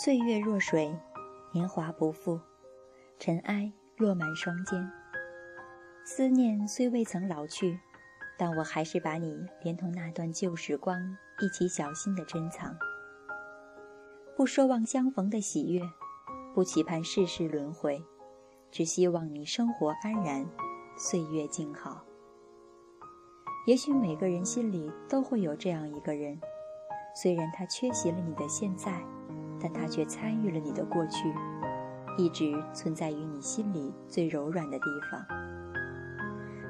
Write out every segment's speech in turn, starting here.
岁月若水，年华不复，尘埃落满双肩。思念虽未曾老去，但我还是把你连同那段旧时光一起小心的珍藏。不奢望相逢的喜悦，不期盼世事轮回，只希望你生活安然，岁月静好。也许每个人心里都会有这样一个人，虽然他缺席了你的现在，但他却参与了你的过去，一直存在于你心里最柔软的地方。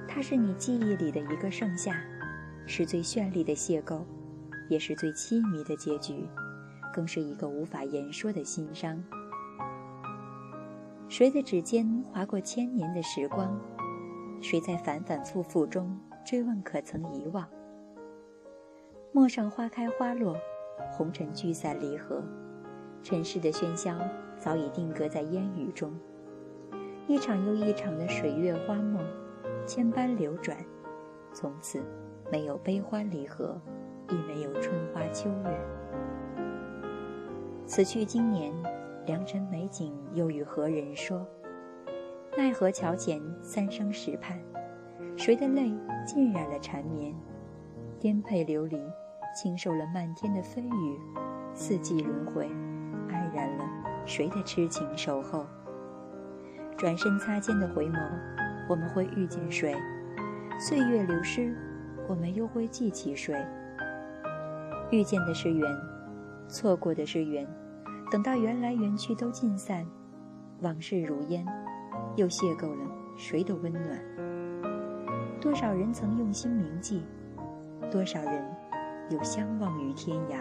他是你记忆里的一个盛夏，是最绚丽的邂逅，也是最凄迷的结局，更是一个无法言说的心伤。谁的指尖划过千年的时光？谁在反反复复中？追问可曾遗忘？陌上花开花落，红尘聚散离合，尘世的喧嚣早已定格在烟雨中。一场又一场的水月花梦，千般流转，从此没有悲欢离合，亦没有春花秋月。此去经年，良辰美景又与何人说？奈何桥前三生石畔。谁的泪浸染了缠绵？颠沛流离，轻受了漫天的飞雨；四季轮回，安然了谁的痴情守候？转身擦肩的回眸，我们会遇见谁？岁月流失，我们又会记起谁？遇见的是缘，错过的是缘。等到缘来缘去都尽散，往事如烟，又邂逅了谁的温暖？多少人曾用心铭记，多少人又相忘于天涯。